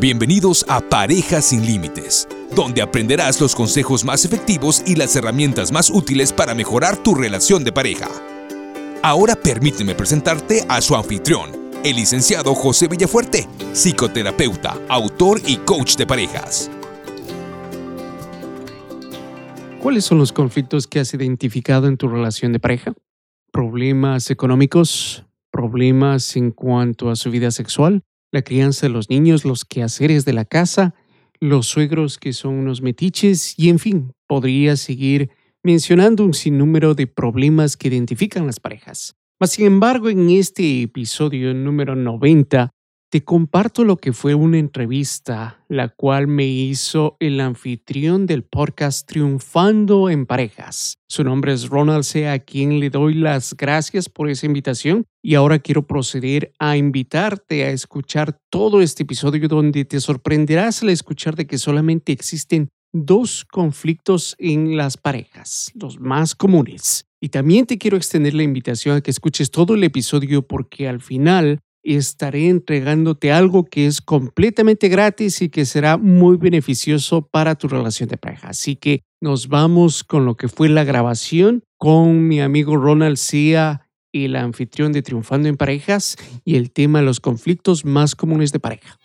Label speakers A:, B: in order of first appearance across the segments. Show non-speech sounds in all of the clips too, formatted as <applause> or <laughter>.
A: Bienvenidos a Parejas sin Límites, donde aprenderás los consejos más efectivos y las herramientas más útiles para mejorar tu relación de pareja. Ahora permíteme presentarte a su anfitrión, el licenciado José Villafuerte, psicoterapeuta, autor y coach de parejas.
B: ¿Cuáles son los conflictos que has identificado en tu relación de pareja? ¿Problemas económicos? ¿Problemas en cuanto a su vida sexual? ¿La crianza de los niños? ¿Los quehaceres de la casa? ¿Los suegros que son unos metiches? Y en fin, podría seguir mencionando un sinnúmero de problemas que identifican las parejas. Sin embargo, en este episodio número 90 te comparto lo que fue una entrevista, la cual me hizo el anfitrión del podcast Triunfando en Parejas. Su nombre es Ronald C., a quien le doy las gracias por esa invitación y ahora quiero proceder a invitarte a escuchar todo este episodio donde te sorprenderás al escuchar de que solamente existen dos conflictos en las parejas, los más comunes. Y también te quiero extender la invitación a que escuches todo el episodio porque al final estaré entregándote algo que es completamente gratis y que será muy beneficioso para tu relación de pareja. Así que nos vamos con lo que fue la grabación con mi amigo Ronald Cia, el anfitrión de Triunfando en Parejas, y el tema de los conflictos más comunes de pareja.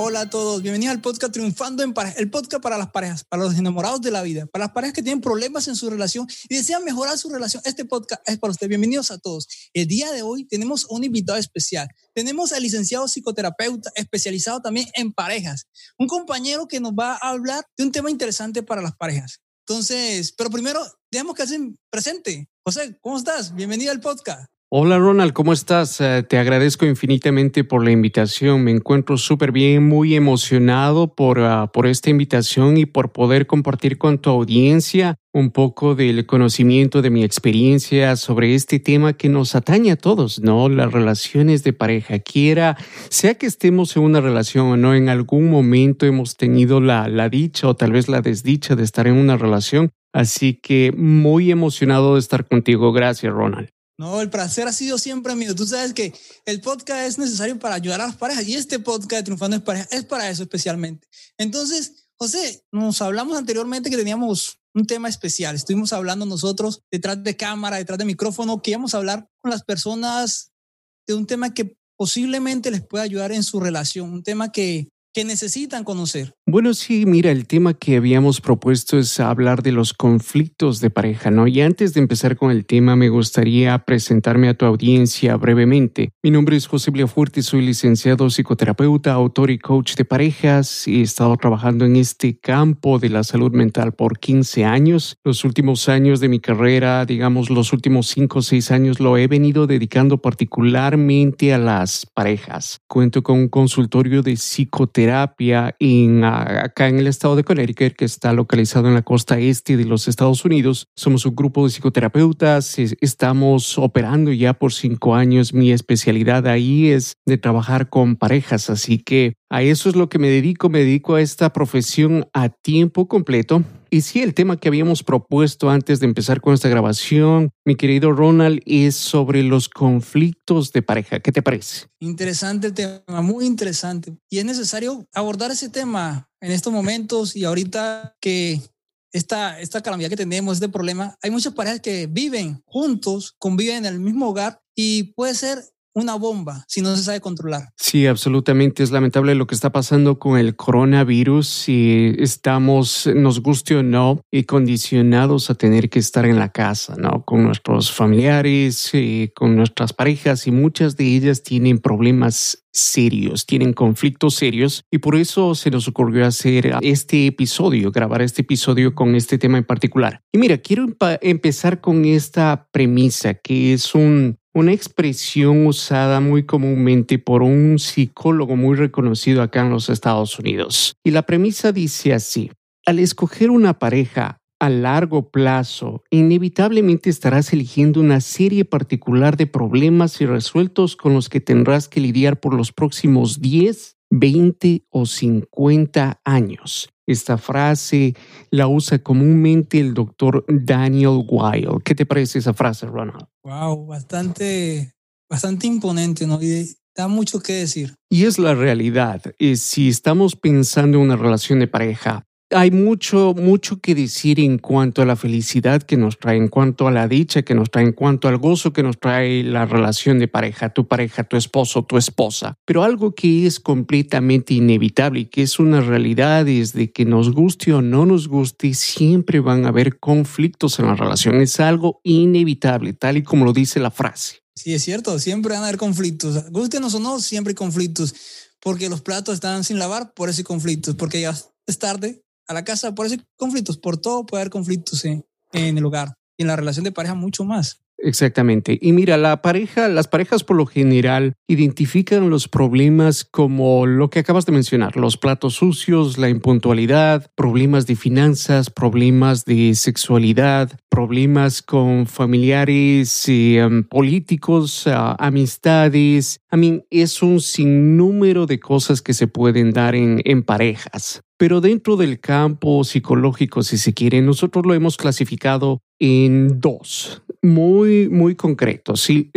C: Hola a todos, bienvenidos al podcast Triunfando en Pareja, el podcast para las parejas, para los enamorados de la vida, para las parejas que tienen problemas en su relación y desean mejorar su relación. Este podcast es para ustedes. Bienvenidos a todos. El día de hoy tenemos un invitado especial. Tenemos al licenciado psicoterapeuta especializado también en parejas, un compañero que nos va a hablar de un tema interesante para las parejas. Entonces, pero primero, dejemos que hacen presente. José, ¿cómo estás? Bienvenido al podcast.
B: Hola Ronald, ¿cómo estás? Eh, te agradezco infinitamente por la invitación. Me encuentro súper bien, muy emocionado por, ah, por esta invitación y por poder compartir con tu audiencia un poco del conocimiento de mi experiencia sobre este tema que nos atañe a todos, ¿no? Las relaciones de pareja. Quiera, sea que estemos en una relación o no, en algún momento hemos tenido la, la dicha o tal vez la desdicha de estar en una relación. Así que muy emocionado de estar contigo. Gracias, Ronald.
C: No, el placer ha sido siempre mío. Tú sabes que el podcast es necesario para ayudar a las parejas y este podcast de Triunfando en Pareja es para eso especialmente. Entonces, José, nos hablamos anteriormente que teníamos un tema especial. Estuvimos hablando nosotros detrás de cámara, detrás de micrófono, que íbamos a hablar con las personas de un tema que posiblemente les pueda ayudar en su relación, un tema que que necesitan conocer.
B: Bueno, sí, mira, el tema que habíamos propuesto es hablar de los conflictos de pareja, ¿no? Y antes de empezar con el tema, me gustaría presentarme a tu audiencia brevemente. Mi nombre es José Fuerte, soy licenciado psicoterapeuta, autor y coach de parejas he estado trabajando en este campo de la salud mental por 15 años. Los últimos años de mi carrera, digamos los últimos 5 o 6 años, lo he venido dedicando particularmente a las parejas. Cuento con un consultorio de psicoterapia terapia acá en el estado de Connecticut, que está localizado en la costa este de los Estados Unidos. Somos un grupo de psicoterapeutas, estamos operando ya por cinco años. Mi especialidad ahí es de trabajar con parejas, así que a eso es lo que me dedico. Me dedico a esta profesión a tiempo completo. Y sí, el tema que habíamos propuesto antes de empezar con esta grabación, mi querido Ronald, es sobre los conflictos de pareja. ¿Qué te parece?
C: Interesante tema, muy interesante. Y es necesario abordar ese tema en estos momentos y ahorita que esta, esta calamidad que tenemos, este problema, hay muchas parejas que viven juntos, conviven en el mismo hogar y puede ser una bomba si no se sabe controlar.
B: Sí, absolutamente. Es lamentable lo que está pasando con el coronavirus y estamos, nos guste o no, y condicionados a tener que estar en la casa, ¿no? Con nuestros familiares, con nuestras parejas y muchas de ellas tienen problemas serios, tienen conflictos serios y por eso se nos ocurrió hacer este episodio, grabar este episodio con este tema en particular. Y mira, quiero empezar con esta premisa que es un, una expresión usada muy comúnmente por un psicólogo muy reconocido acá en los Estados Unidos. Y la premisa dice así, al escoger una pareja a largo plazo, inevitablemente estarás eligiendo una serie particular de problemas irresueltos con los que tendrás que lidiar por los próximos 10, 20 o 50 años. Esta frase la usa comúnmente el doctor Daniel Weil. ¿Qué te parece esa frase, Ronald?
C: Wow, bastante bastante imponente, ¿no? Y da mucho que decir.
B: Y es la realidad. Es, si estamos pensando en una relación de pareja, hay mucho, mucho que decir en cuanto a la felicidad que nos trae, en cuanto a la dicha que nos trae, en cuanto al gozo que nos trae la relación de pareja, tu pareja, tu esposo, tu esposa. Pero algo que es completamente inevitable y que es una realidad es de que nos guste o no nos guste, siempre van a haber conflictos en la relación. Es algo inevitable, tal y como lo dice la frase.
C: Sí, es cierto, siempre van a haber conflictos. Gustenos o no, siempre hay conflictos. Porque los platos están sin lavar, por eso hay conflictos. Porque ya es tarde, a la casa, por eso hay conflictos, por todo puede haber conflictos en, en el hogar y en la relación de pareja mucho más.
B: Exactamente. Y mira, la pareja, las parejas por lo general identifican los problemas como lo que acabas de mencionar, los platos sucios, la impuntualidad, problemas de finanzas, problemas de sexualidad, problemas con familiares, eh, um, políticos, amistades. I mean, es un sinnúmero de cosas que se pueden dar en, en parejas. Pero dentro del campo psicológico, si se quiere, nosotros lo hemos clasificado en dos, muy, muy concretos. Sí,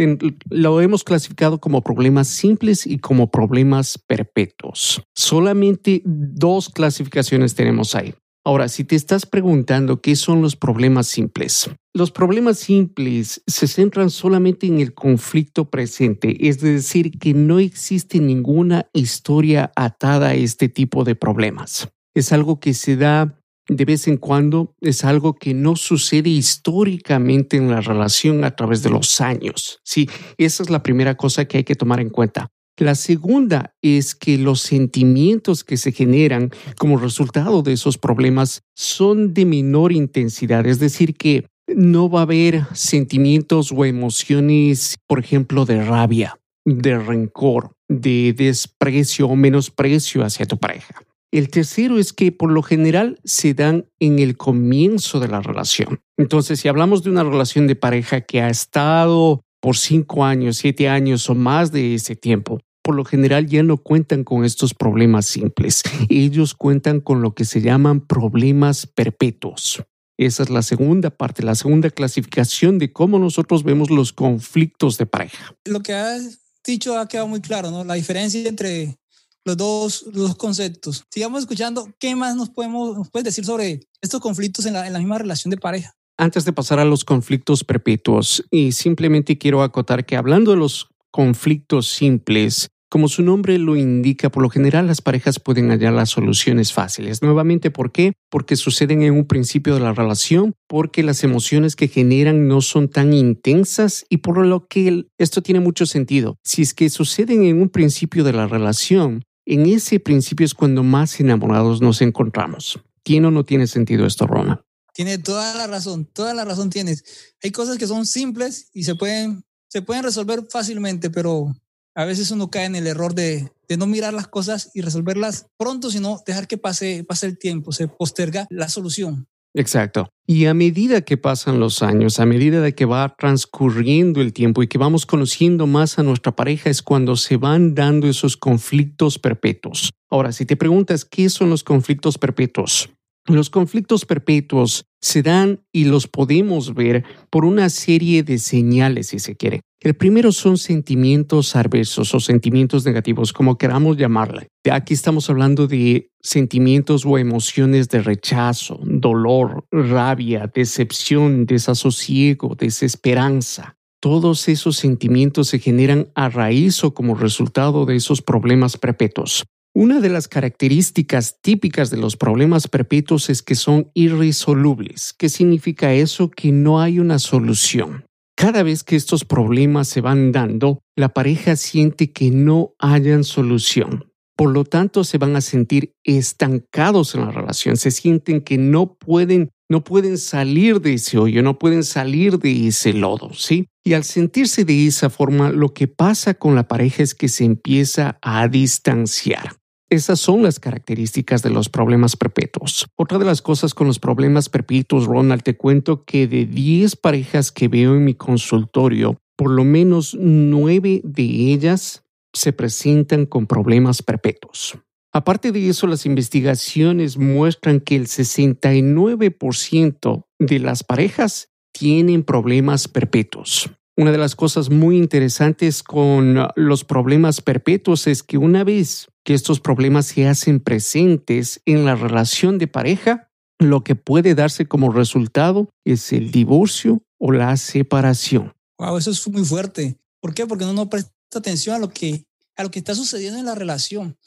B: lo hemos clasificado como problemas simples y como problemas perpetuos. Solamente dos clasificaciones tenemos ahí. Ahora, si te estás preguntando qué son los problemas simples, los problemas simples se centran solamente en el conflicto presente, es decir, que no existe ninguna historia atada a este tipo de problemas. Es algo que se da de vez en cuando, es algo que no sucede históricamente en la relación a través de los años. Sí, esa es la primera cosa que hay que tomar en cuenta. La segunda es que los sentimientos que se generan como resultado de esos problemas son de menor intensidad, es decir, que no va a haber sentimientos o emociones, por ejemplo, de rabia, de rencor, de desprecio o menosprecio hacia tu pareja. El tercero es que por lo general se dan en el comienzo de la relación. Entonces, si hablamos de una relación de pareja que ha estado por cinco años, siete años o más de ese tiempo, por lo general ya no cuentan con estos problemas simples. Ellos cuentan con lo que se llaman problemas perpetuos. Esa es la segunda parte, la segunda clasificación de cómo nosotros vemos los conflictos de pareja.
C: Lo que has dicho ha quedado muy claro, ¿no? La diferencia entre los dos, los conceptos. Sigamos escuchando. ¿Qué más nos podemos puedes decir sobre estos conflictos en la, en la misma relación de pareja?
B: Antes de pasar a los conflictos perpetuos, y simplemente quiero acotar que hablando de los conflictos simples, como su nombre lo indica, por lo general las parejas pueden hallar las soluciones fáciles. Nuevamente, ¿por qué? Porque suceden en un principio de la relación, porque las emociones que generan no son tan intensas y por lo que esto tiene mucho sentido. Si es que suceden en un principio de la relación, en ese principio es cuando más enamorados nos encontramos. ¿Tiene o no tiene sentido esto, Rona?
C: Tiene toda la razón, toda la razón tienes. Hay cosas que son simples y se pueden, se pueden resolver fácilmente, pero a veces uno cae en el error de, de no mirar las cosas y resolverlas pronto, sino dejar que pase, pase el tiempo, se posterga la solución.
B: Exacto. Y a medida que pasan los años, a medida de que va transcurriendo el tiempo y que vamos conociendo más a nuestra pareja es cuando se van dando esos conflictos perpetuos. Ahora, si te preguntas qué son los conflictos perpetuos, los conflictos perpetuos se dan y los podemos ver por una serie de señales, si se quiere. El primero son sentimientos adversos o sentimientos negativos, como queramos llamarle. Aquí estamos hablando de sentimientos o emociones de rechazo, dolor, rabia, decepción, desasosiego, desesperanza. Todos esos sentimientos se generan a raíz o como resultado de esos problemas perpetuos. Una de las características típicas de los problemas perpetuos es que son irresolubles. ¿Qué significa eso? Que no hay una solución. Cada vez que estos problemas se van dando, la pareja siente que no hayan solución. Por lo tanto, se van a sentir estancados en la relación, se sienten que no pueden no pueden salir de ese hoyo, no pueden salir de ese lodo, ¿sí? Y al sentirse de esa forma, lo que pasa con la pareja es que se empieza a distanciar. Esas son las características de los problemas perpetuos. Otra de las cosas con los problemas perpetuos, Ronald, te cuento que de 10 parejas que veo en mi consultorio, por lo menos 9 de ellas se presentan con problemas perpetuos. Aparte de eso, las investigaciones muestran que el 69% de las parejas tienen problemas perpetuos. Una de las cosas muy interesantes con los problemas perpetuos es que una vez que estos problemas se hacen presentes en la relación de pareja, lo que puede darse como resultado es el divorcio o la separación.
C: Wow, eso es muy fuerte. ¿Por qué? Porque uno no presta atención a lo que, a lo que está sucediendo en la relación.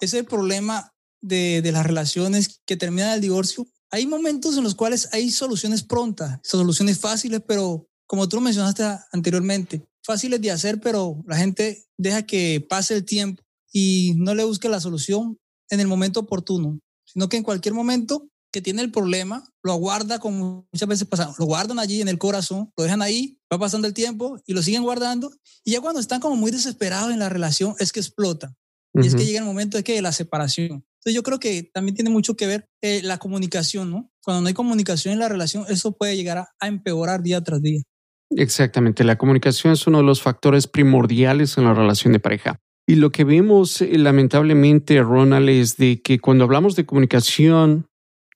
C: Ese problema de, de las relaciones que terminan el divorcio. Hay momentos en los cuales hay soluciones prontas, soluciones fáciles, pero como tú mencionaste anteriormente, fáciles de hacer, pero la gente deja que pase el tiempo y no le busque la solución en el momento oportuno, sino que en cualquier momento que tiene el problema, lo aguarda como muchas veces pasa, lo guardan allí en el corazón, lo dejan ahí, va pasando el tiempo y lo siguen guardando y ya cuando están como muy desesperados en la relación es que explota. Y es que llega el momento de que la separación. Entonces yo creo que también tiene mucho que ver eh, la comunicación, ¿no? Cuando no hay comunicación en la relación, eso puede llegar a empeorar día tras día.
B: Exactamente, la comunicación es uno de los factores primordiales en la relación de pareja. Y lo que vemos eh, lamentablemente, Ronald, es de que cuando hablamos de comunicación,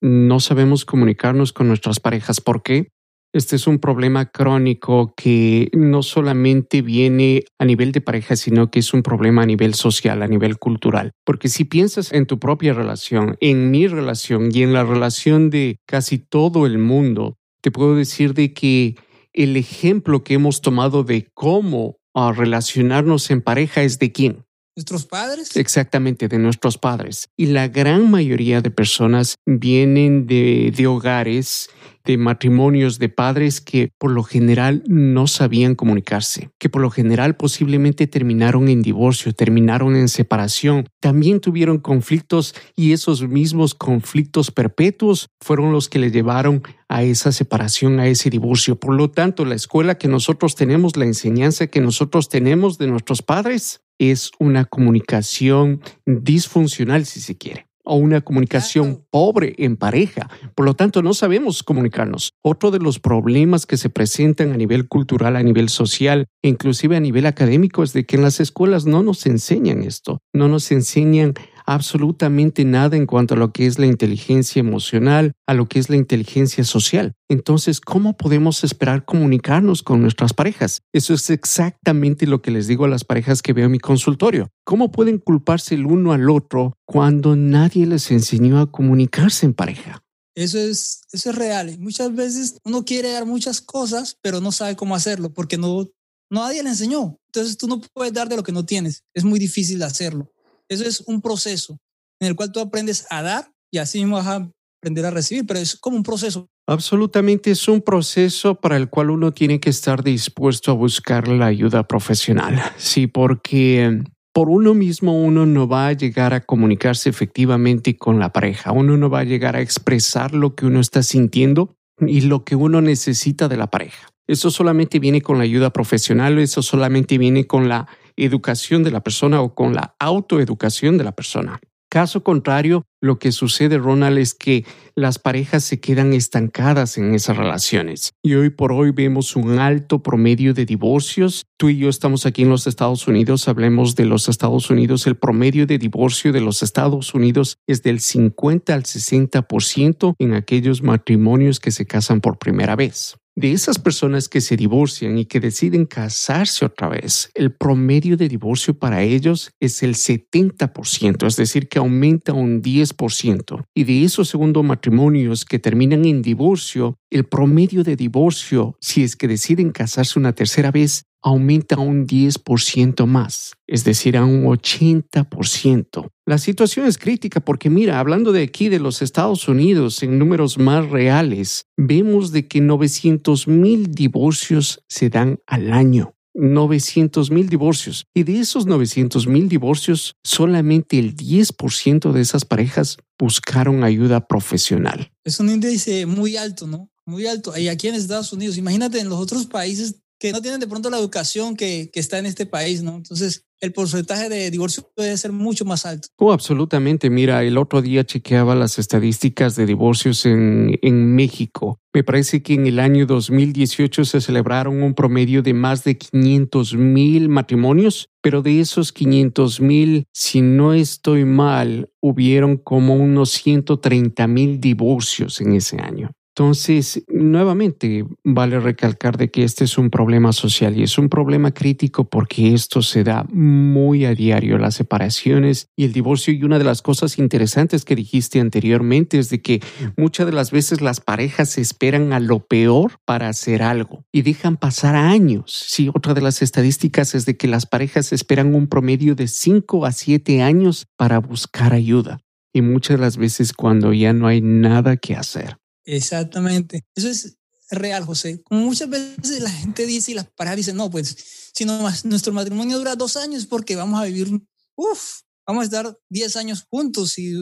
B: no sabemos comunicarnos con nuestras parejas. ¿Por qué? Este es un problema crónico que no solamente viene a nivel de pareja, sino que es un problema a nivel social, a nivel cultural. Porque si piensas en tu propia relación, en mi relación y en la relación de casi todo el mundo, te puedo decir de que el ejemplo que hemos tomado de cómo ah, relacionarnos en pareja es de quién?
C: ¿Nuestros padres?
B: Exactamente, de nuestros padres. Y la gran mayoría de personas vienen de, de hogares de matrimonios de padres que por lo general no sabían comunicarse, que por lo general posiblemente terminaron en divorcio, terminaron en separación, también tuvieron conflictos y esos mismos conflictos perpetuos fueron los que le llevaron a esa separación, a ese divorcio. Por lo tanto, la escuela que nosotros tenemos, la enseñanza que nosotros tenemos de nuestros padres, es una comunicación disfuncional, si se quiere o una comunicación pobre en pareja. Por lo tanto, no sabemos comunicarnos. Otro de los problemas que se presentan a nivel cultural, a nivel social, inclusive a nivel académico, es de que en las escuelas no nos enseñan esto, no nos enseñan absolutamente nada en cuanto a lo que es la inteligencia emocional, a lo que es la inteligencia social. Entonces, ¿cómo podemos esperar comunicarnos con nuestras parejas? Eso es exactamente lo que les digo a las parejas que veo en mi consultorio. ¿Cómo pueden culparse el uno al otro cuando nadie les enseñó a comunicarse en pareja?
C: Eso es, eso es real. Muchas veces uno quiere dar muchas cosas, pero no sabe cómo hacerlo porque no, nadie le enseñó. Entonces tú no puedes dar de lo que no tienes. Es muy difícil hacerlo. Eso es un proceso en el cual tú aprendes a dar y así mismo vas a aprender a recibir, pero es como un proceso.
B: Absolutamente es un proceso para el cual uno tiene que estar dispuesto a buscar la ayuda profesional. Sí, porque por uno mismo uno no va a llegar a comunicarse efectivamente con la pareja, uno no va a llegar a expresar lo que uno está sintiendo y lo que uno necesita de la pareja. Eso solamente viene con la ayuda profesional, eso solamente viene con la educación de la persona o con la autoeducación de la persona. Caso contrario, lo que sucede, Ronald, es que las parejas se quedan estancadas en esas relaciones. Y hoy por hoy vemos un alto promedio de divorcios. Tú y yo estamos aquí en los Estados Unidos, hablemos de los Estados Unidos. El promedio de divorcio de los Estados Unidos es del 50 al 60% en aquellos matrimonios que se casan por primera vez de esas personas que se divorcian y que deciden casarse otra vez, el promedio de divorcio para ellos es el 70%, es decir, que aumenta un 10%. Y de esos segundos matrimonios que terminan en divorcio, el promedio de divorcio, si es que deciden casarse una tercera vez, aumenta un 10% más, es decir, a un 80%. La situación es crítica porque mira, hablando de aquí de los Estados Unidos en números más reales, vemos de que 900 mil divorcios se dan al año. 900 mil divorcios. Y de esos 900 mil divorcios, solamente el 10% de esas parejas buscaron ayuda profesional.
C: Es un índice muy alto, ¿no? Muy alto. Y aquí en Estados Unidos, imagínate en los otros países que no tienen de pronto la educación que, que, está en este país, ¿no? Entonces, el porcentaje de divorcio puede ser mucho más alto.
B: Oh, absolutamente. Mira, el otro día chequeaba las estadísticas de divorcios en, en México. Me parece que en el año 2018 se celebraron un promedio de más de 500 mil matrimonios, pero de esos 500 mil, si no estoy mal, hubieron como unos 130 mil divorcios en ese año. Entonces, nuevamente, vale recalcar de que este es un problema social y es un problema crítico porque esto se da muy a diario, las separaciones y el divorcio. Y una de las cosas interesantes que dijiste anteriormente es de que muchas de las veces las parejas esperan a lo peor para hacer algo y dejan pasar años. Sí, otra de las estadísticas es de que las parejas esperan un promedio de 5 a 7 años para buscar ayuda. Y muchas de las veces cuando ya no hay nada que hacer.
C: Exactamente. Eso es real, José. Como muchas veces la gente dice y las parejas dicen, no, pues si no, nuestro matrimonio dura dos años porque vamos a vivir, uff, vamos a estar diez años juntos y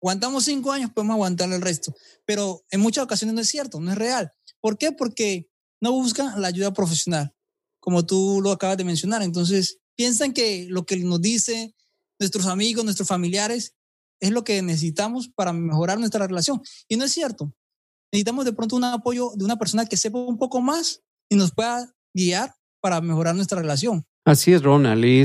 C: aguantamos cinco años, podemos aguantar el resto. Pero en muchas ocasiones no es cierto, no es real. ¿Por qué? Porque no buscan la ayuda profesional, como tú lo acabas de mencionar. Entonces, piensan que lo que nos dice nuestros amigos, nuestros familiares, es lo que necesitamos para mejorar nuestra relación. Y no es cierto necesitamos de pronto un apoyo de una persona que sepa un poco más y nos pueda guiar para mejorar nuestra relación.
B: Así es, Ronald. y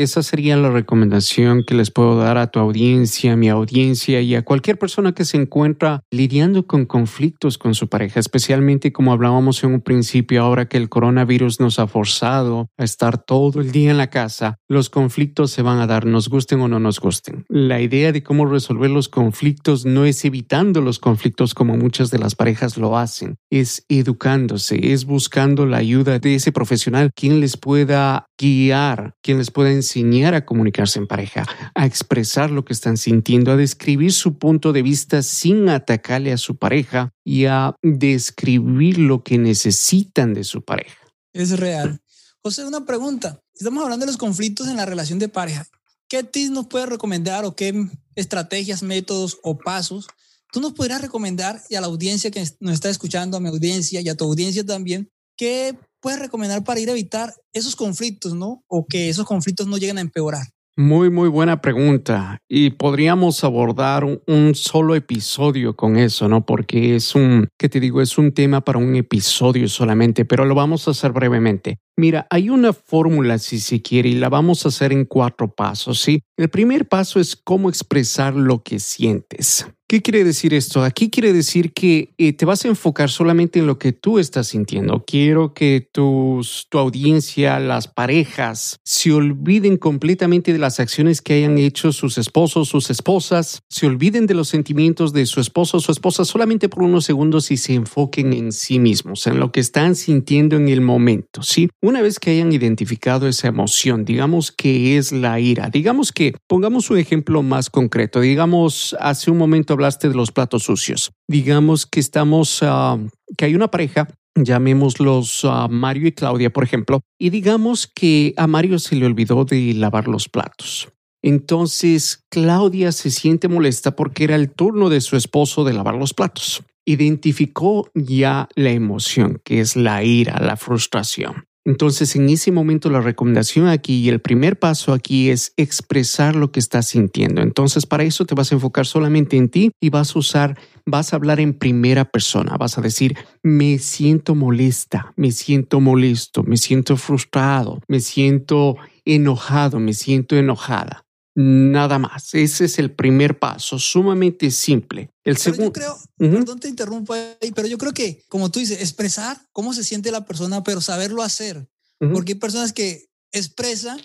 B: esa sería la recomendación que les puedo dar a tu audiencia, a mi audiencia y a cualquier persona que se encuentra lidiando con conflictos con su pareja, especialmente como hablábamos en un principio, ahora que el coronavirus nos ha forzado a estar todo el día en la casa, los conflictos se van a dar, nos gusten o no nos gusten. La idea de cómo resolver los conflictos no es evitando los conflictos como muchas de las parejas lo hacen, es educándose, es buscando la ayuda de ese profesional quien les pueda guiar, quien les pueda enseñar a comunicarse en pareja, a expresar lo que están sintiendo, a describir su punto de vista sin atacarle a su pareja y a describir lo que necesitan de su pareja.
C: Es real. José, una pregunta. Estamos hablando de los conflictos en la relación de pareja. ¿Qué tips nos puedes recomendar o qué estrategias, métodos o pasos tú nos podrías recomendar y a la audiencia que nos está escuchando, a mi audiencia y a tu audiencia también, qué puedes recomendar para ir a evitar esos conflictos, ¿no? O que esos conflictos no lleguen a empeorar.
B: Muy, muy buena pregunta. Y podríamos abordar un, solo episodio con eso, ¿no? Porque es un, ¿qué te digo? Es un tema para un episodio solamente, pero lo vamos a hacer brevemente. Mira, hay una fórmula si se quiere y la vamos a hacer en cuatro pasos, ¿sí? El primer paso es cómo expresar lo que sientes. ¿Qué quiere decir esto? Aquí quiere decir que eh, te vas a enfocar solamente en lo que tú estás sintiendo. Quiero que tus, tu audiencia, las parejas, se olviden completamente de las acciones que hayan hecho sus esposos, sus esposas, se olviden de los sentimientos de su esposo o su esposa solamente por unos segundos y se enfoquen en sí mismos, en lo que están sintiendo en el momento. ¿sí? Una vez que hayan identificado esa emoción, digamos que es la ira, digamos que pongamos un ejemplo más concreto, digamos hace un momento hablaste de los platos sucios. Digamos que estamos, ah, que hay una pareja llamémoslos a ah, Mario y Claudia, por ejemplo, y digamos que a Mario se le olvidó de lavar los platos. Entonces, Claudia se siente molesta porque era el turno de su esposo de lavar los platos. Identificó ya la emoción, que es la ira, la frustración. Entonces, en ese momento, la recomendación aquí y el primer paso aquí es expresar lo que estás sintiendo. Entonces, para eso te vas a enfocar solamente en ti y vas a usar, vas a hablar en primera persona. Vas a decir, me siento molesta, me siento molesto, me siento frustrado, me siento enojado, me siento enojada. Nada más. Ese es el primer paso, sumamente simple. El segundo. Yo
C: creo, perdón te interrumpo ahí, pero yo creo que, como tú dices, expresar cómo se siente la persona, pero saberlo hacer. Porque hay personas que expresan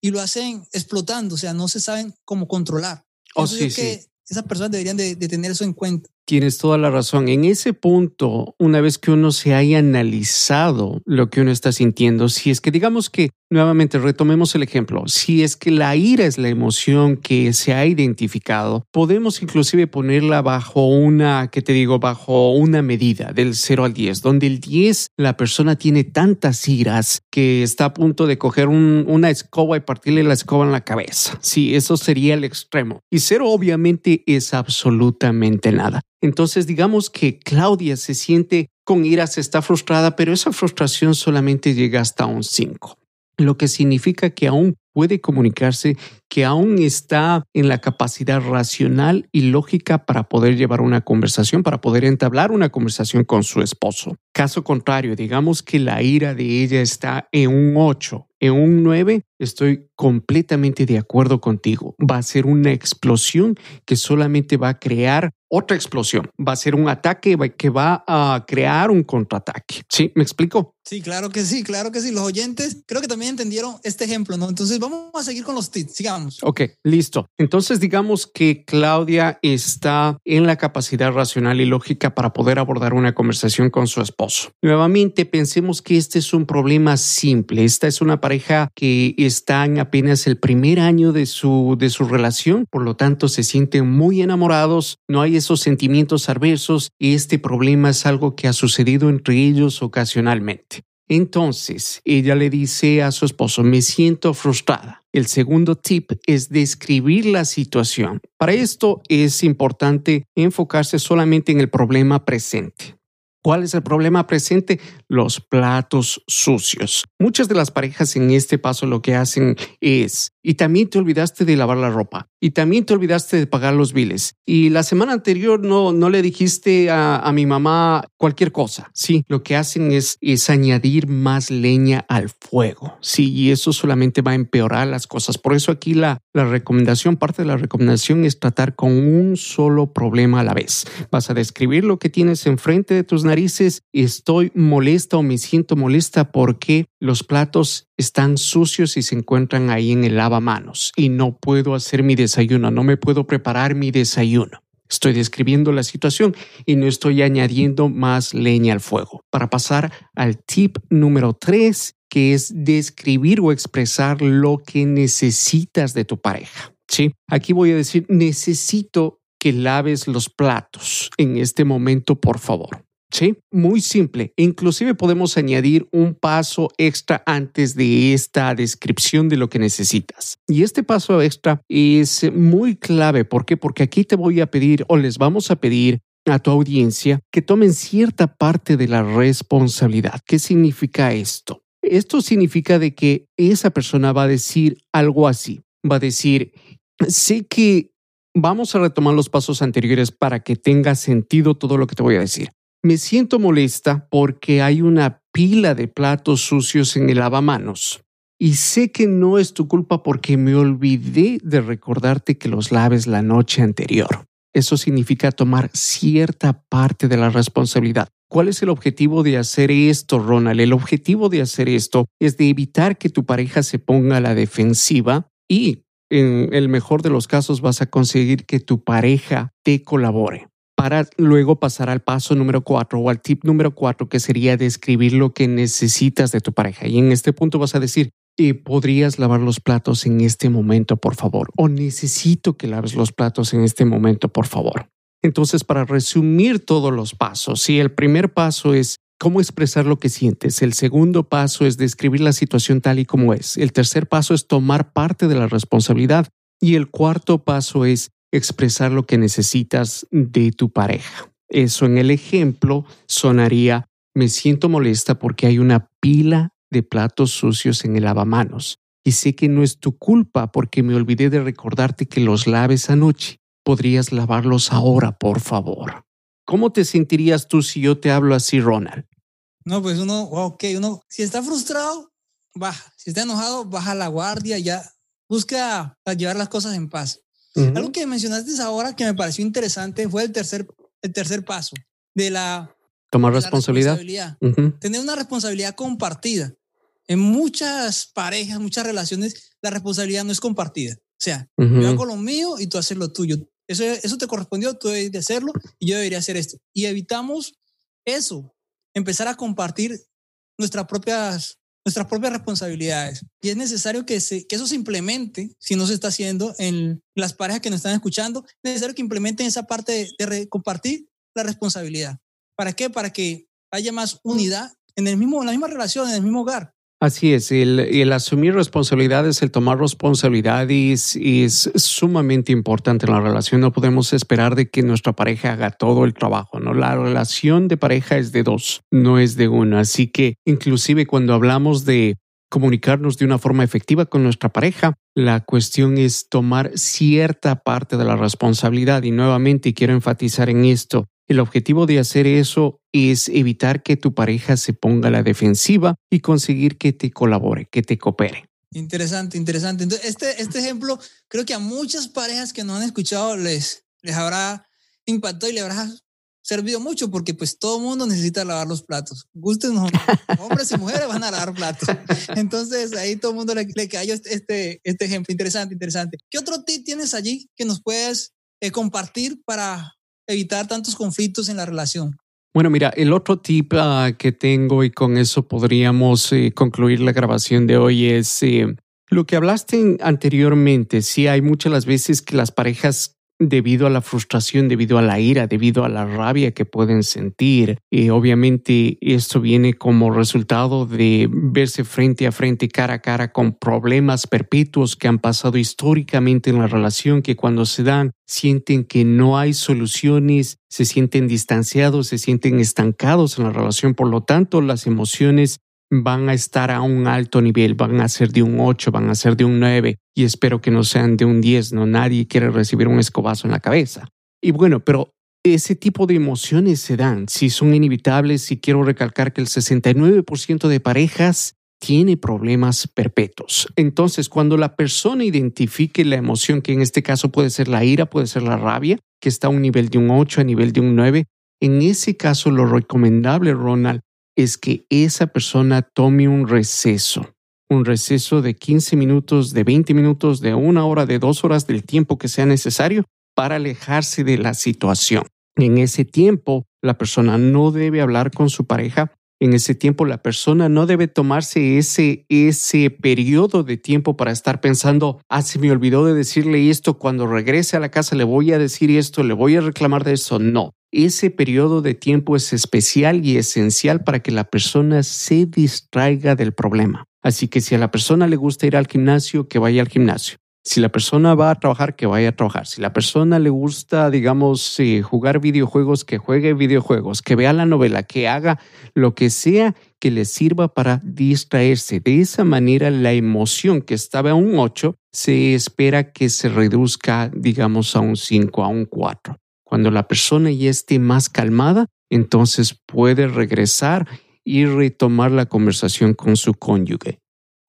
C: y lo hacen explotando, o sea, no se saben cómo controlar.
B: Oh, sí, sí.
C: esas personas deberían de, de tener eso en cuenta.
B: Tienes toda la razón. En ese punto, una vez que uno se haya analizado lo que uno está sintiendo, si es que digamos que Nuevamente, retomemos el ejemplo. Si es que la ira es la emoción que se ha identificado, podemos inclusive ponerla bajo una, que te digo, bajo una medida del 0 al 10, donde el 10 la persona tiene tantas iras que está a punto de coger una escoba y partirle la escoba en la cabeza. Sí, eso sería el extremo. Y 0 obviamente es absolutamente nada. Entonces, digamos que Claudia se siente con ira, se está frustrada, pero esa frustración solamente llega hasta un 5 lo que significa que aún puede comunicarse, que aún está en la capacidad racional y lógica para poder llevar una conversación, para poder entablar una conversación con su esposo. Caso contrario, digamos que la ira de ella está en un 8, en un 9, estoy completamente de acuerdo contigo. Va a ser una explosión que solamente va a crear otra explosión. Va a ser un ataque que va a crear un contraataque. ¿Sí? ¿Me explico?
C: Sí, claro que sí, claro que sí. Los oyentes creo que también entendieron este ejemplo, ¿no? Entonces vamos a seguir con los tips. Sigamos.
B: Ok, listo. Entonces digamos que Claudia está en la capacidad racional y lógica para poder abordar una conversación con su esposo. Nuevamente, pensemos que este es un problema simple. Esta es una pareja que está en apenas el primer año de su, de su relación, por lo tanto se sienten muy enamorados, no hay esos sentimientos adversos y este problema es algo que ha sucedido entre ellos ocasionalmente. Entonces, ella le dice a su esposo, me siento frustrada. El segundo tip es describir la situación. Para esto es importante enfocarse solamente en el problema presente. ¿Cuál es el problema presente? Los platos sucios. Muchas de las parejas en este paso lo que hacen es, y también te olvidaste de lavar la ropa, y también te olvidaste de pagar los biles, y la semana anterior no, no le dijiste a, mi mamá cualquier cosa. Sí, lo que hacen es, es añadir más leña al fuego. Sí, y eso solamente va a empeorar las cosas. Por eso aquí la, la recomendación, parte de la recomendación es tratar con un solo problema a la vez. Vas a describir lo que tienes enfrente de tus narices, estoy molesta o me siento molesta porque los platos están sucios y se encuentran ahí en el lavamanos y no puedo hacer mi desayuno, no me puedo preparar mi desayuno. Estoy describiendo la situación y no estoy añadiendo más leña al fuego. Para pasar al tip número tres, que es describir o expresar lo que necesitas de tu pareja. Sí, aquí voy a decir, necesito que laves los platos en este momento, por favor. Sí, muy simple. Inclusive podemos añadir un paso extra antes de esta descripción de lo que necesitas. Y este paso extra es muy clave. ¿Por qué? Porque aquí te voy a pedir o les vamos a pedir a tu audiencia que tomen cierta parte de la responsabilidad. ¿Qué significa esto? Esto significa de que esa persona va a decir algo así. Va a decir, sé que vamos a retomar los pasos anteriores para que tenga sentido todo lo que te voy a decir. Me siento molesta porque hay una pila de platos sucios en el lavamanos. Y sé que no es tu culpa porque me olvidé de recordarte que los laves la noche anterior. Eso significa tomar cierta parte de la responsabilidad. ¿Cuál es el objetivo de hacer esto, Ronald? El objetivo de hacer esto es de evitar que tu pareja se ponga a la defensiva y, en el mejor de los casos, vas a conseguir que tu pareja te colabore para luego pasar al paso número cuatro o al tip número cuatro, que sería describir lo que necesitas de tu pareja. Y en este punto vas a decir, eh, ¿podrías lavar los platos en este momento, por favor? O necesito que laves los platos en este momento, por favor. Entonces, para resumir todos los pasos, si el primer paso es cómo expresar lo que sientes, el segundo paso es describir la situación tal y como es, el tercer paso es tomar parte de la responsabilidad y el cuarto paso es expresar lo que necesitas de tu pareja. Eso en el ejemplo sonaría, me siento molesta porque hay una pila de platos sucios en el lavamanos y sé que no es tu culpa porque me olvidé de recordarte que los laves anoche. ¿Podrías lavarlos ahora, por favor? ¿Cómo te sentirías tú si yo te hablo así, Ronald?
C: No, pues uno, ok, uno, si está frustrado, baja. Si está enojado, baja la guardia, ya busca llevar las cosas en paz. Algo que mencionaste ahora que me pareció interesante fue el tercer, el tercer paso de la...
B: Tomar responsabilidad.
C: Tener una responsabilidad compartida. En muchas parejas, muchas relaciones, la responsabilidad no es compartida. O sea, yo hago lo mío y tú haces lo tuyo. Eso, eso te correspondió, tú debes de hacerlo y yo debería hacer esto. Y evitamos eso, empezar a compartir nuestras propias nuestras propias responsabilidades. Y es necesario que, eso se implemente, si no se está haciendo en las parejas que nos están escuchando, es necesario que implementen esa parte de, compartir la responsabilidad. ¿Para qué? Para que haya más unidad en, el mismo, en la misma relación, en el mismo hogar.
B: Así es, el, asumir responsabilidades, el tomar responsabilidades es sumamente importante en la relación. No podemos esperar de que nuestra pareja haga todo el trabajo, ¿no? La relación de pareja es de dos, no es de uno. Así que inclusive cuando hablamos de comunicarnos de una forma efectiva con nuestra pareja, la cuestión es tomar cierta parte de la responsabilidad. Y nuevamente quiero enfatizar en esto, el objetivo de hacer eso es evitar que tu pareja se ponga a la defensiva y conseguir que te colabore, que te coopere.
C: Interesante, interesante. Entonces, este, este ejemplo creo que a muchas parejas que no han escuchado les, les habrá impactado y les habrá servido mucho porque pues todo mundo necesita lavar los platos. Gusten <laughs> hombres y mujeres van a lavar platos. Entonces ahí todo el mundo le, le cayó este, este, este, ejemplo. Interesante, interesante. ¿Qué otro tip tienes allí que nos puedes eh, compartir para evitar tantos conflictos en la relación?
B: Bueno, mira, el otro tip uh, que tengo y con eso podríamos eh, concluir la grabación de hoy es eh, lo que hablaste anteriormente. Sí, hay muchas las veces que las parejas debido a la frustración, debido a la ira, debido a la rabia que pueden sentir. Y obviamente esto viene como resultado de verse frente a frente, cara a cara con problemas perpetuos que han pasado históricamente en la relación, que cuando se dan sienten que no hay soluciones, se sienten distanciados, se sienten estancados en la relación. Por lo tanto, las emociones van a estar a un alto nivel, van a ser de un 8, van a ser de un 9 y espero que no sean de un 10, no nadie quiere recibir un escobazo en la cabeza. Y bueno, pero ese tipo de emociones se dan, si son inevitables y quiero recalcar que el 69% de parejas tiene problemas perpetuos. Entonces, cuando la persona identifique la emoción, que en este caso puede ser la ira, puede ser la rabia, que está a un nivel de un 8, a nivel de un 9, en ese caso lo recomendable, Ronald, es que esa persona tome un receso, un receso de 15 minutos, de 20 minutos, de una hora, de dos horas, del tiempo que sea necesario para alejarse de la situación. En ese tiempo, la persona no debe hablar con su pareja. En ese tiempo, la persona no debe tomarse ese, ese periodo de tiempo para estar pensando, ah, se me olvidó de decirle esto, cuando regrese a la casa le voy a decir esto, le voy a reclamar de eso. No, ese periodo de tiempo es especial y esencial para que la persona se distraiga del problema. Así que si a la persona le gusta ir al gimnasio, que vaya al gimnasio. Si la persona va a trabajar, que vaya a trabajar. Si la persona le gusta, digamos, jugar videojuegos, que juegue videojuegos, que vea la novela, que haga lo que sea que le sirva para distraerse. De esa manera, la emoción que estaba a un 8 se espera que se reduzca, digamos, a un 5, a un 4. Cuando la persona ya esté más calmada, entonces puede regresar y retomar la conversación con su cónyuge.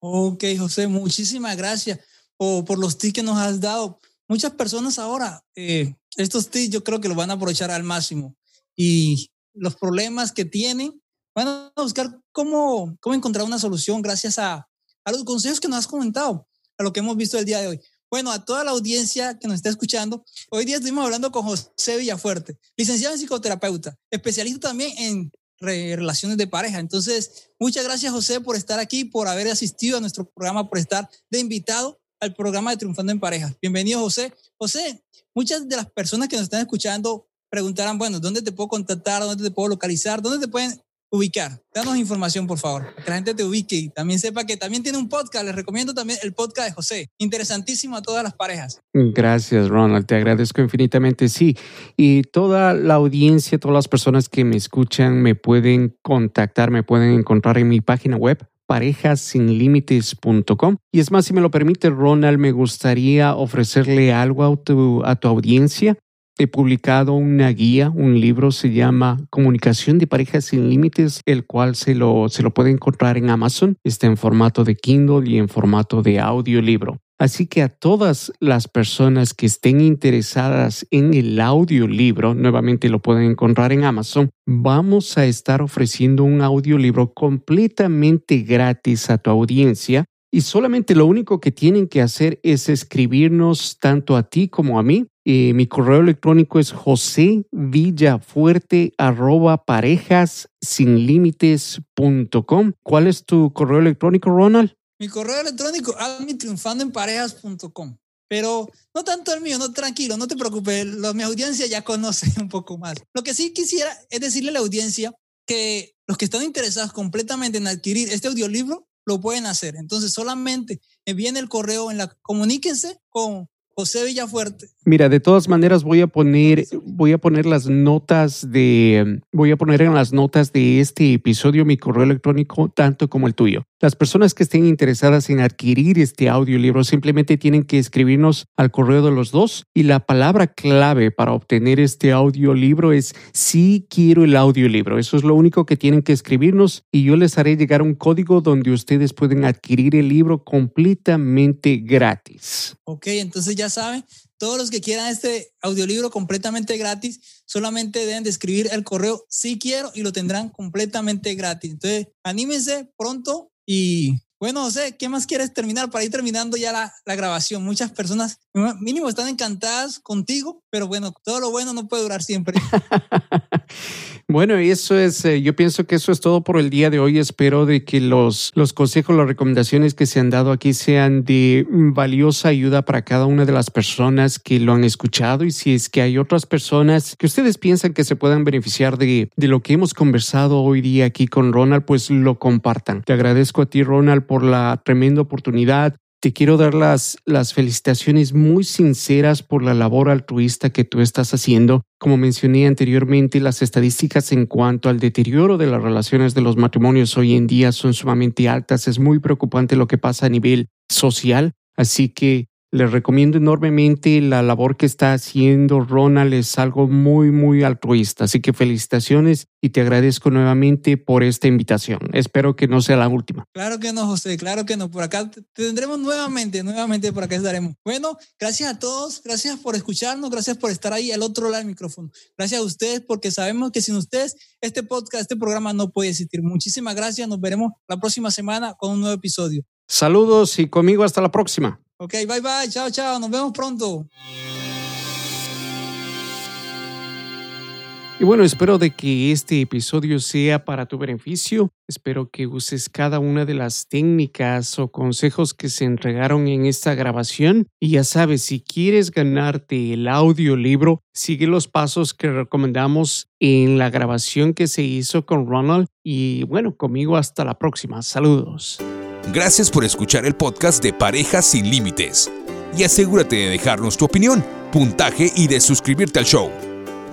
C: Ok, José, muchísimas gracias por, los tips que nos has dado. Muchas personas ahora, eh, estos tips yo creo que los van a aprovechar al máximo y los problemas que tienen van a buscar cómo, cómo encontrar una solución gracias a, a los consejos que nos has comentado, a lo que hemos visto el día de hoy. Bueno, a toda la audiencia que nos está escuchando, hoy día estuvimos hablando con José Villafuerte, licenciado en psicoterapeuta, especialista también en relaciones de pareja. Entonces, muchas gracias José por estar aquí, por haber asistido a nuestro programa, por estar de invitado al programa de Triunfando en Pareja. Bienvenido José. José, muchas de las personas que nos están escuchando preguntarán, bueno, ¿dónde te puedo contactar? ¿Dónde te puedo localizar? ¿Dónde te pueden ubicar. Danos información, por favor, que la gente te ubique y también sepa que también tiene un podcast. Les recomiendo también el podcast de José. Interesantísimo a todas las parejas.
B: Gracias, Ronald. Te agradezco infinitamente. Sí, y toda la audiencia, todas las personas que me escuchan me pueden contactar, me pueden encontrar en mi página web parejasinlímites.com. Y es más, si me lo permite, Ronald, me gustaría ofrecerle algo a tu, a tu audiencia he publicado una guía, un libro, se llama Comunicación de Parejas sin Límites, el cual se lo, se lo puede encontrar en Amazon. Está en formato de Kindle y en formato de audiolibro. Así que a todas las personas que estén interesadas en el audiolibro, nuevamente lo pueden encontrar en Amazon, vamos a estar ofreciendo un audiolibro completamente gratis a tu audiencia y solamente lo único que tienen que hacer es escribirnos tanto a ti como a mí. Eh, mi correo electrónico es josevillafuerte arroba parejasinlímites.com. ¿Cuál es tu correo electrónico, Ronald?
C: Mi correo electrónico es triunfandoenparejas.com. Pero no tanto el mío, no tranquilo, no te preocupes, mi audiencia ya conoce <laughs> un poco más. Lo que sí quisiera es decirle a la audiencia que los que están interesados completamente en adquirir este audiolibro lo pueden hacer. Entonces solamente viene el correo en la comuníquense con José Villafuerte.
B: Mira, de todas maneras voy a poner voy a poner las notas de voy a poner en las notas de este episodio mi correo electrónico tanto como el tuyo. Las personas que estén interesadas en adquirir este audiolibro simplemente tienen que escribirnos al correo de los dos y la palabra clave para obtener este audiolibro es sí quiero el audiolibro. Eso es lo único que tienen que escribirnos y yo les haré llegar un código donde ustedes pueden adquirir el libro completamente gratis.
C: Ok, entonces ya saben, todos los que quieran este audiolibro completamente gratis, solamente deben de escribir el correo si quiero y lo tendrán completamente gratis. Entonces, anímense pronto y bueno, José, ¿qué más quieres terminar para ir terminando ya la, grabación? Muchas personas mínimo están encantadas contigo, pero bueno, todo lo bueno no puede durar siempre. <laughs>
B: Bueno, eso es, eh, yo pienso que eso es todo por el día de hoy. Espero de que los, los consejos, las recomendaciones que se han dado aquí sean de valiosa ayuda para cada una de las personas que lo han escuchado y si es que hay otras personas que ustedes piensan que se puedan beneficiar de, de lo que hemos conversado hoy día aquí con Ronald, pues lo compartan. Te agradezco a ti, Ronald, por la tremenda oportunidad te quiero dar las, felicitaciones muy sinceras por la labor altruista que tú estás haciendo. Como mencioné anteriormente, las estadísticas en cuanto al deterioro de las relaciones de los matrimonios hoy en día son sumamente altas. Es muy preocupante lo que pasa a nivel social. Así que les recomiendo enormemente la labor que está haciendo Ronald, es algo muy, muy altruista. Así que felicitaciones y te agradezco nuevamente por esta invitación. Espero que no sea la última.
C: Claro que no, José, claro que no. Por acá te tendremos nuevamente, nuevamente por acá estaremos. Bueno, gracias a todos, gracias por escucharnos, gracias por estar ahí al otro lado del micrófono. Gracias a ustedes porque sabemos que sin ustedes este podcast, este programa no puede existir. Muchísimas gracias, nos veremos la próxima semana con un nuevo episodio.
B: Saludos y conmigo hasta la próxima.
C: Ok, bye bye, chao, chao, nos vemos pronto.
B: Y bueno, espero de que este episodio sea para tu beneficio. Espero que uses cada una de las técnicas o consejos que se entregaron en esta grabación. Y ya sabes, si quieres ganarte el audiolibro, sigue los pasos que recomendamos en la grabación que se hizo con Ronald. Y bueno, conmigo hasta la próxima. Saludos.
A: Gracias por escuchar el podcast de Parejas sin Límites. Y asegúrate de dejarnos tu opinión, puntaje y de suscribirte al show.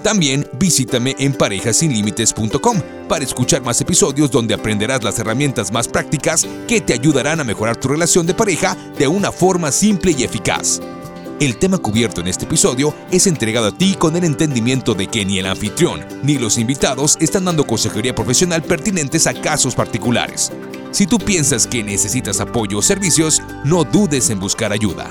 A: También visítame en parejasinlímites.com para escuchar más episodios donde aprenderás las herramientas más prácticas que te ayudarán a mejorar tu relación de pareja de una forma simple y eficaz. El tema cubierto en este episodio es entregado a ti con el entendimiento de que ni el anfitrión ni los invitados están dando consejería profesional pertinentes a casos particulares. Si tú piensas que necesitas apoyo o servicios, no dudes en buscar ayuda.